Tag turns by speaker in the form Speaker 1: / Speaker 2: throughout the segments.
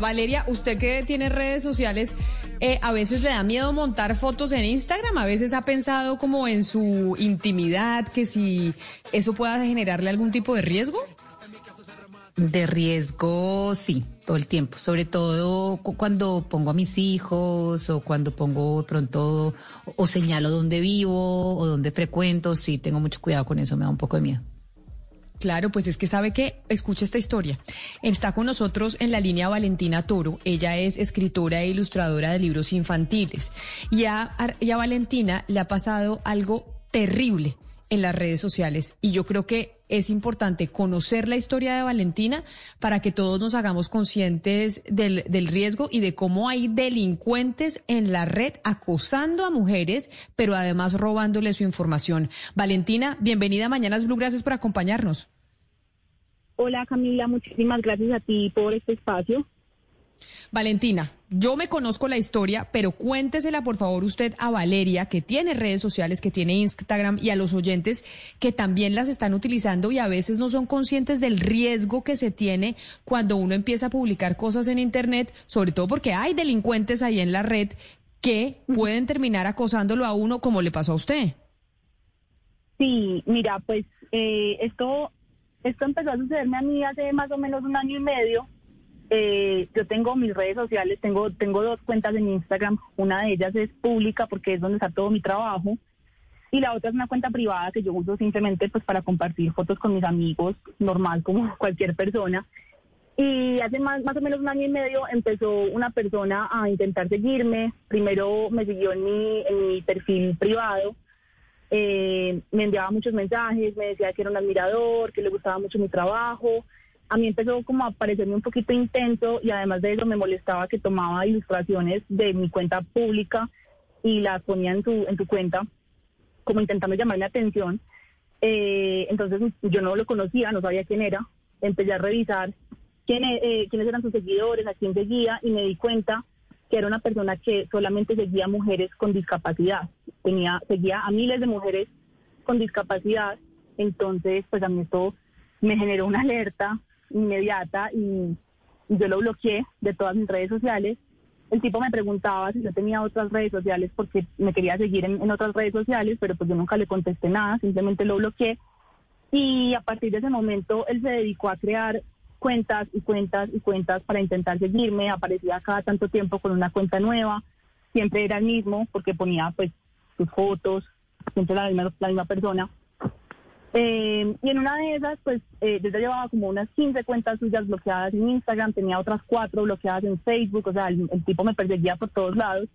Speaker 1: Valeria, usted que tiene redes sociales, eh, a veces le da miedo montar fotos en Instagram, a veces ha pensado como en su intimidad, que si eso pueda generarle algún tipo de riesgo.
Speaker 2: De riesgo, sí, todo el tiempo, sobre todo cuando pongo a mis hijos o cuando pongo pronto o señalo dónde vivo o dónde frecuento, sí, tengo mucho cuidado con eso, me da un poco de miedo.
Speaker 1: Claro, pues es que sabe que, escucha esta historia. Está con nosotros en la línea Valentina Toro. Ella es escritora e ilustradora de libros infantiles. Y a, y a Valentina le ha pasado algo terrible en las redes sociales. Y yo creo que es importante conocer la historia de Valentina para que todos nos hagamos conscientes del, del, riesgo y de cómo hay delincuentes en la red acosando a mujeres, pero además robándole su información. Valentina, bienvenida a Mañanas Blue, gracias por acompañarnos.
Speaker 3: Hola Camila, muchísimas gracias a ti por este espacio.
Speaker 1: Valentina, yo me conozco la historia, pero cuéntesela por favor usted a Valeria, que tiene redes sociales, que tiene Instagram, y a los oyentes que también las están utilizando y a veces no son conscientes del riesgo que se tiene cuando uno empieza a publicar cosas en Internet, sobre todo porque hay delincuentes ahí en la red que pueden terminar acosándolo a uno como le pasó a usted.
Speaker 3: Sí, mira, pues eh, esto, esto empezó a sucederme a mí hace más o menos un año y medio eh, yo tengo mis redes sociales, tengo, tengo dos cuentas en Instagram. Una de ellas es pública porque es donde está todo mi trabajo. Y la otra es una cuenta privada que yo uso simplemente pues para compartir fotos con mis amigos, normal como cualquier persona. Y hace más, más o menos un año y medio empezó una persona a intentar seguirme. Primero me siguió en mi, en mi perfil privado. Eh, me enviaba muchos mensajes, me decía que era un admirador, que le gustaba mucho mi trabajo a mí empezó como a parecerme un poquito intenso y además de eso me molestaba que tomaba ilustraciones de mi cuenta pública y las ponía en su, en su cuenta, como intentando llamarme atención. Eh, entonces yo no lo conocía, no sabía quién era. Empecé a revisar quién, eh, quiénes eran sus seguidores, a quién seguía y me di cuenta que era una persona que solamente seguía mujeres con discapacidad. Tenía, seguía a miles de mujeres con discapacidad. Entonces, pues a mí esto me generó una alerta inmediata y, yo lo bloqueé de todas mis redes sociales. El tipo me preguntaba si yo tenía otras redes sociales porque me quería seguir en, otras redes sociales, pero pues yo nunca le contesté nada, simplemente lo bloqueé. Y a partir de ese momento él se dedicó a crear cuentas y cuentas y cuentas para intentar seguirme. Aparecía cada tanto tiempo con una cuenta nueva. Siempre era el mismo porque ponía pues sus fotos, siempre la misma, la misma persona. Eh, y en una de esas, pues eh, yo ya llevaba como unas 15 cuentas suyas bloqueadas en Instagram, tenía otras cuatro bloqueadas en Facebook, o sea, el, tipo me perseguía por todos lados.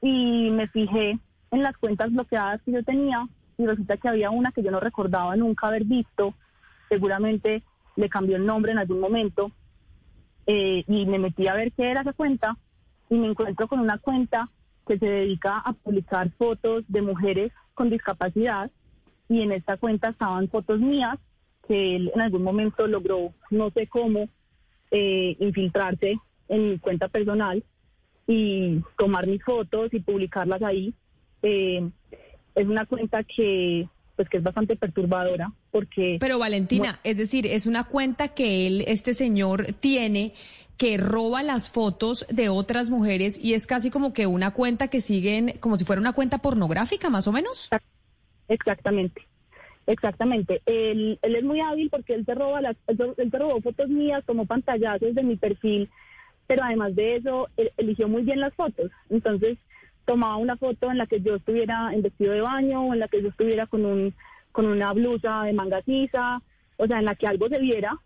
Speaker 3: Y me fijé en las cuentas bloqueadas que yo tenía y resulta que había una que yo no recordaba nunca haber visto, seguramente le cambió el nombre en algún momento, eh, y me metí a ver qué era esa cuenta y me encuentro con una cuenta que se dedica a publicar fotos de mujeres con discapacidad y en esta cuenta estaban fotos mías que él en algún momento logró, no sé cómo, eh, infiltrarse en mi cuenta personal y tomar mis fotos y publicarlas ahí. Eh, es una cuenta que pues que es bastante perturbadora porque
Speaker 1: Pero Valentina, es decir, es una cuenta que él este señor tiene que roba las fotos de otras mujeres y es casi como que una cuenta que siguen como si fuera una cuenta pornográfica más o menos.
Speaker 3: Exactamente. Exactamente. Él, él es muy hábil porque él se roba las, él, robó fotos mías, tomó pantallazos de mi perfil, pero además de eso, eligió muy bien las fotos. Entonces, tomaba una foto en la que yo estuviera en vestido de baño, o en la que yo estuviera con un, con una blusa de manga o sea, en la que algo se viera,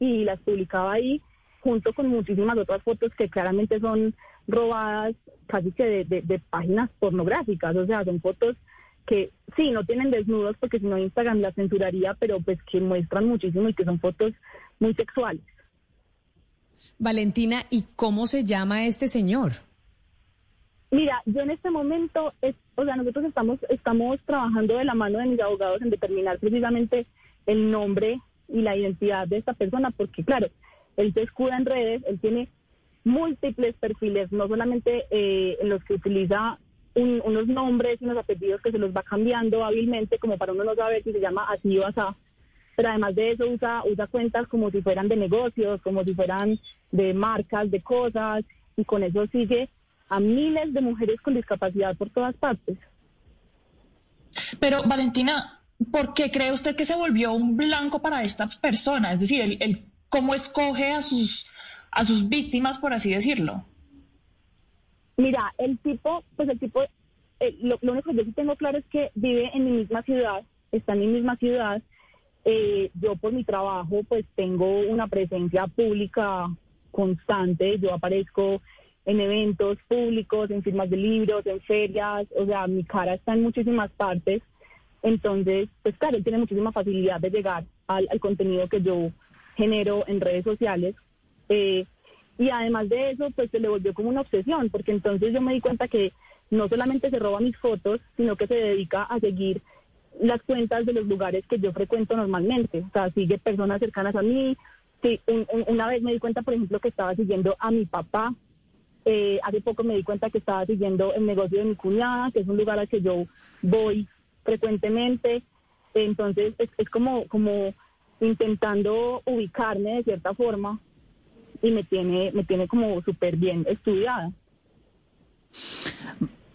Speaker 3: y las publicaba ahí, junto con muchísimas otras fotos que claramente son robadas casi que de, de páginas pornográficas, o sea, son fotos que sí, no tienen desnudos porque si no Instagram la censuraría, pero pues que muestran muchísimo y que son fotos muy sexuales.
Speaker 1: Valentina, ¿y cómo se llama este señor?
Speaker 3: Mira, yo en este momento, es, o sea, nosotros estamos, estamos trabajando de la mano de mis abogados en determinar precisamente el nombre y la identidad de esta persona, porque claro, él se escuda en redes, él tiene múltiples perfiles, no solamente eh, en los que utiliza unos nombres y unos apellidos que se los va cambiando hábilmente, como para uno no saber si se llama así o así, pero además de eso usa, usa cuentas como si fueran de negocios, como si fueran de marcas, de cosas, y con eso sigue a miles de mujeres con discapacidad por todas partes.
Speaker 4: Pero Valentina, ¿por qué cree usted que se volvió un blanco para esta persona? Es decir, el, cómo escoge a sus, a sus víctimas, por así decirlo.
Speaker 3: Mira, el tipo, pues el tipo, eh, lo, único que yo sí tengo claro es que vive en mi misma ciudad, está en mi misma ciudad. Eh, yo por mi trabajo, pues tengo una presencia pública constante. Yo aparezco en eventos públicos, en firmas de libros, en ferias, o sea, mi cara está en muchísimas partes. Entonces, pues claro, él tiene muchísima facilidad de llegar al, contenido que yo genero en redes sociales. Eh, y además de eso, pues se le volvió como una obsesión, porque entonces yo me di cuenta que no solamente se roba mis fotos, sino que se dedica a seguir las cuentas de los lugares que yo frecuento normalmente. O sea, sigue personas cercanas a mí. Sí, una vez me di cuenta, por ejemplo, que estaba siguiendo a mi papá eh, hace poco me di cuenta que estaba siguiendo el negocio de mi cuñada, que es un lugar al que yo voy frecuentemente. Entonces es, como, como intentando ubicarme de cierta forma y me tiene, me tiene como súper bien estudiada.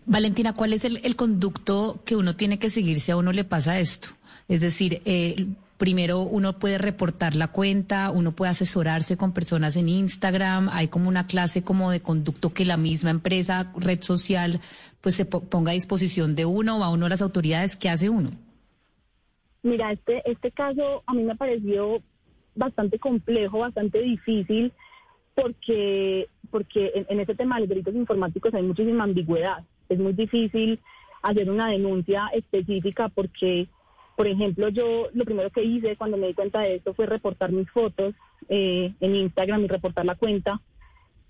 Speaker 2: Valentina, ¿cuál es el, el, conducto que uno tiene que seguir si a uno le pasa esto? Es decir, eh, primero uno puede reportar la cuenta, uno puede asesorarse con personas en Instagram, hay como una clase como de conducto que la misma empresa, red social, pues se ponga a disposición de uno o a uno a las autoridades, ¿qué hace uno?
Speaker 3: Mira, este, este caso a mí me pareció bastante complejo, bastante difícil, porque, porque en, en este tema de los delitos informáticos hay muchísima ambigüedad. Es muy difícil hacer una denuncia específica porque por ejemplo, yo lo primero que hice cuando me di cuenta de esto fue reportar mis fotos eh, en Instagram y reportar la cuenta.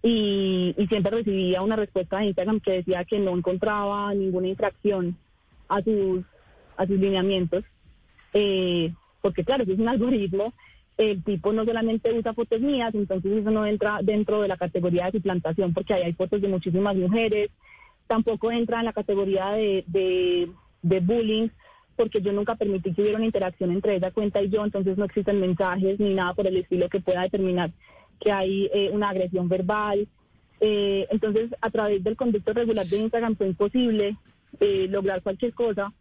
Speaker 3: Y, siempre recibía una respuesta de Instagram que decía que no encontraba ninguna infracción a sus, a sus lineamientos. Eh, porque claro, es un algoritmo, el tipo no solamente usa fotos mías, entonces eso no entra dentro de la categoría de suplantación porque ahí hay fotos de muchísimas mujeres. Tampoco entra en la categoría de, de, de bullying porque yo nunca permití que hubiera una interacción entre esa cuenta y yo, entonces no existen mensajes ni nada por el estilo que pueda determinar que hay eh, una agresión verbal. Eh, entonces, a través del conducto regular de Instagram fue imposible eh, lograr cualquier cosa.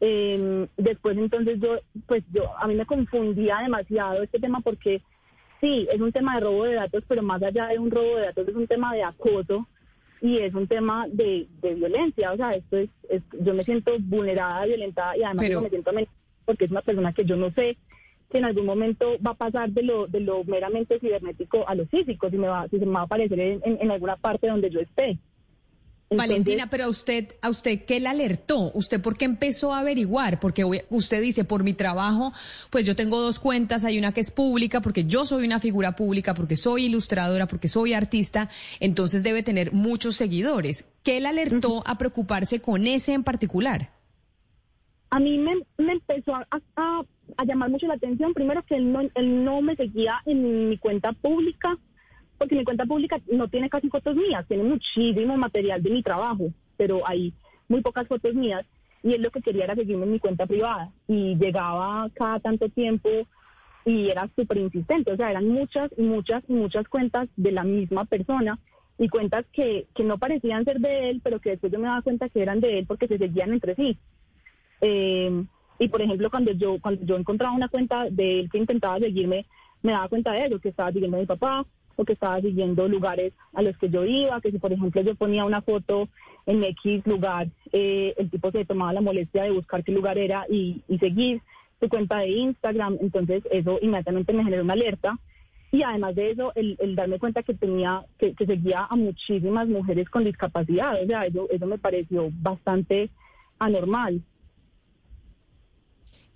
Speaker 3: Em, después, entonces, yo, pues yo, a mí me confundía demasiado este tema porque sí, es un tema de robo de datos, pero más allá de un robo de datos es un tema de acoso y es un tema de, violencia, o sea, esto es, yo me siento vulnerada, violentada y además me siento porque es una persona que yo no sé que en algún momento va a pasar de lo, de lo meramente cibernético a lo físico, si, me va, si se me va a aparecer en alguna parte donde yo esté.
Speaker 1: Valentina, pero a usted, a usted, ¿qué le alertó? ¿Usted por qué empezó a averiguar? Porque usted dice, por mi trabajo, pues yo tengo dos cuentas, hay una que es pública, porque yo soy una figura pública, porque soy ilustradora, porque soy artista, entonces debe tener muchos seguidores. ¿Qué le alertó a preocuparse con ese en particular?
Speaker 3: A mí me, empezó a, a, llamar mucho la atención, primero que él no, él no me seguía en mi cuenta pública, porque mi cuenta pública no tiene casi fotos mías, tiene muchísimo material de mi trabajo, pero hay muy pocas fotos mías y él lo que quería era seguirme en mi cuenta privada y llegaba cada tanto tiempo y era súper insistente, o sea, eran muchas y muchas y muchas cuentas de la misma persona y cuentas que, que no parecían ser de él, pero que después yo me daba cuenta que eran de él porque se seguían entre sí. Eh, y por ejemplo, cuando yo, cuando yo encontraba una cuenta de él que intentaba seguirme, me daba cuenta de eso, que estaba siguiendo a mi papá, o que estaba siguiendo lugares a los que yo iba, que si por ejemplo yo ponía una foto en X lugar, eh, el tipo se tomaba la molestia de buscar qué lugar era y, seguir su cuenta de Instagram, entonces eso inmediatamente me generó una alerta. Y además de eso, el, darme cuenta que tenía, que, que, seguía a muchísimas mujeres con discapacidad, o sea, eso, eso me pareció bastante anormal.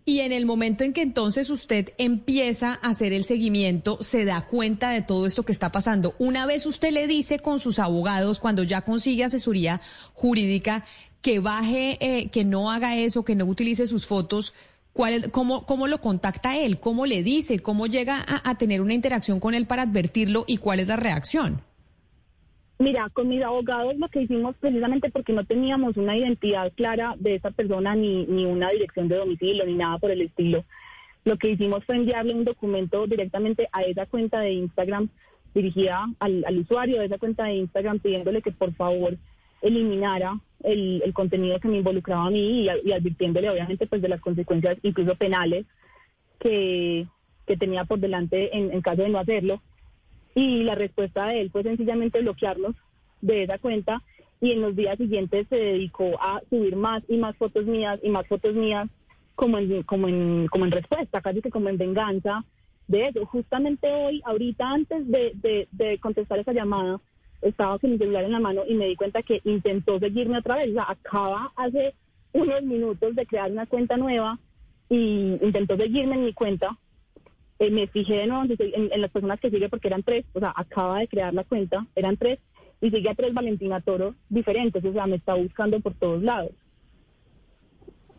Speaker 1: Y en el momento en que entonces usted empieza a hacer el seguimiento, se da cuenta de todo esto que está pasando. Una vez usted le dice con sus abogados, cuando ya consigue asesoría jurídica, que baje, eh, que no haga eso, que no utilice sus fotos, ¿cuál cómo, ¿cómo lo contacta él? ¿Cómo le dice? ¿Cómo llega a, a tener una interacción con él para advertirlo y cuál es la reacción?
Speaker 3: Mira, con mis abogados lo que hicimos precisamente porque no teníamos una identidad clara de esa persona ni, ni una dirección de domicilio ni nada por el estilo. lo que hicimos fue enviarle un documento directamente a esa cuenta de Instagram dirigida al, usuario de esa cuenta de Instagram pidiéndole que por favor eliminara el, contenido que me involucraba a mí y, advirtiéndole obviamente pues de las consecuencias incluso penales que, tenía por delante en, en caso de no hacerlo. Y la respuesta de él fue sencillamente bloquearnos de esa cuenta y en los días siguientes se dedicó a subir más y más fotos mías y más fotos mías como en, como en, como en respuesta, casi que como en venganza de eso. Justamente hoy, ahorita antes de, de, contestar esa llamada, estaba con mi celular en la mano y me di cuenta que intentó seguirme otra vez. O sea, acaba hace unos minutos de crear una cuenta nueva y intentó seguirme en mi cuenta. Eh, me fijé en, en, las personas que sigue porque eran tres, o sea, acaba de crear la cuenta, eran tres, y sigue a tres Valentina Toro diferentes, o sea, me está buscando por todos lados.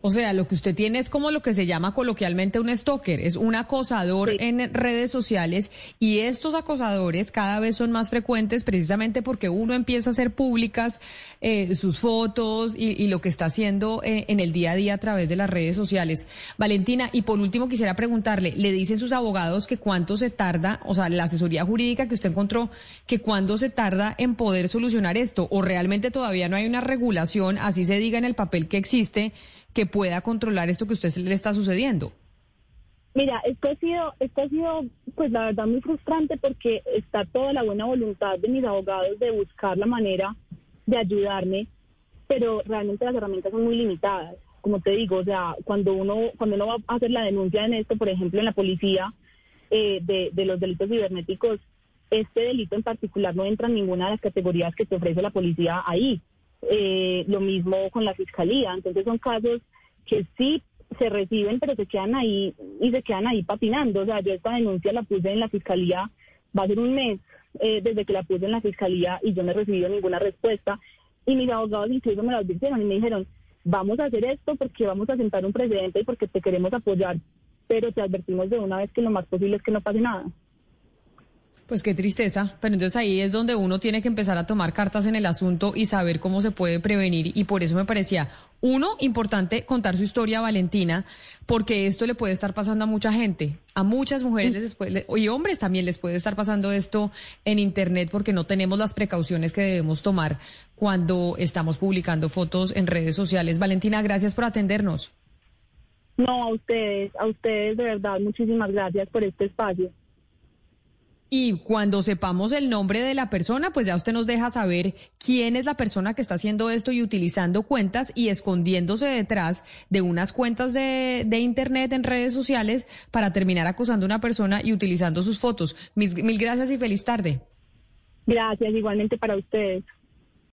Speaker 1: O sea, lo que usted tiene es como lo que se llama coloquialmente un stalker, es un acosador en redes sociales y estos acosadores cada vez son más frecuentes precisamente porque uno empieza a hacer públicas eh, sus fotos y, lo que está haciendo eh, en el día a día a través de las redes sociales. Valentina, y por último quisiera preguntarle, ¿le dicen sus abogados que cuánto se tarda, o sea, la asesoría jurídica que usted encontró, que cuánto se tarda en poder solucionar esto o realmente todavía no hay una regulación, así se diga en el papel que existe? Que pueda controlar esto que a usted le está sucediendo?
Speaker 3: Mira, esto ha sido, esto ha sido, pues la verdad muy frustrante porque está toda la buena voluntad de mis abogados de buscar la manera de ayudarme, pero realmente las herramientas son muy limitadas. Como te digo, o sea, cuando uno, cuando uno va a hacer la denuncia en esto, por ejemplo, en la policía eh, de, de los delitos cibernéticos, este delito en particular no entra en ninguna de las categorías que te ofrece la policía ahí. Eh, lo mismo con la fiscalía. Entonces son casos que sí se reciben, pero se quedan ahí y se quedan ahí patinando. O sea, yo esta denuncia la puse en la fiscalía, va a ser un mes eh, desde que la puse en la fiscalía y yo no he recibido ninguna respuesta. Y mis abogados incluso me lo advirtieron y me dijeron, vamos a hacer esto porque vamos a sentar un precedente y porque te queremos apoyar, pero te advertimos de una vez que lo más posible es que no pase nada.
Speaker 1: Pues qué tristeza, pero entonces ahí es donde uno tiene que empezar a tomar cartas en el asunto y saber cómo se puede prevenir y por eso me parecía, uno, importante contar su historia, Valentina, porque esto le puede estar pasando a mucha gente, a muchas mujeres les puede, y hombres también les puede estar pasando esto en Internet porque no tenemos las precauciones que debemos tomar cuando estamos publicando fotos en redes sociales. Valentina, gracias por atendernos.
Speaker 3: No, a ustedes, a ustedes de verdad, muchísimas gracias por este espacio.
Speaker 1: Y cuando sepamos el nombre de la persona, pues ya usted nos deja saber quién es la persona que está haciendo esto y utilizando cuentas y escondiéndose detrás de unas cuentas de, Internet en redes sociales para terminar acosando a una persona y utilizando sus fotos. mil gracias y feliz tarde.
Speaker 3: Gracias, igualmente para ustedes.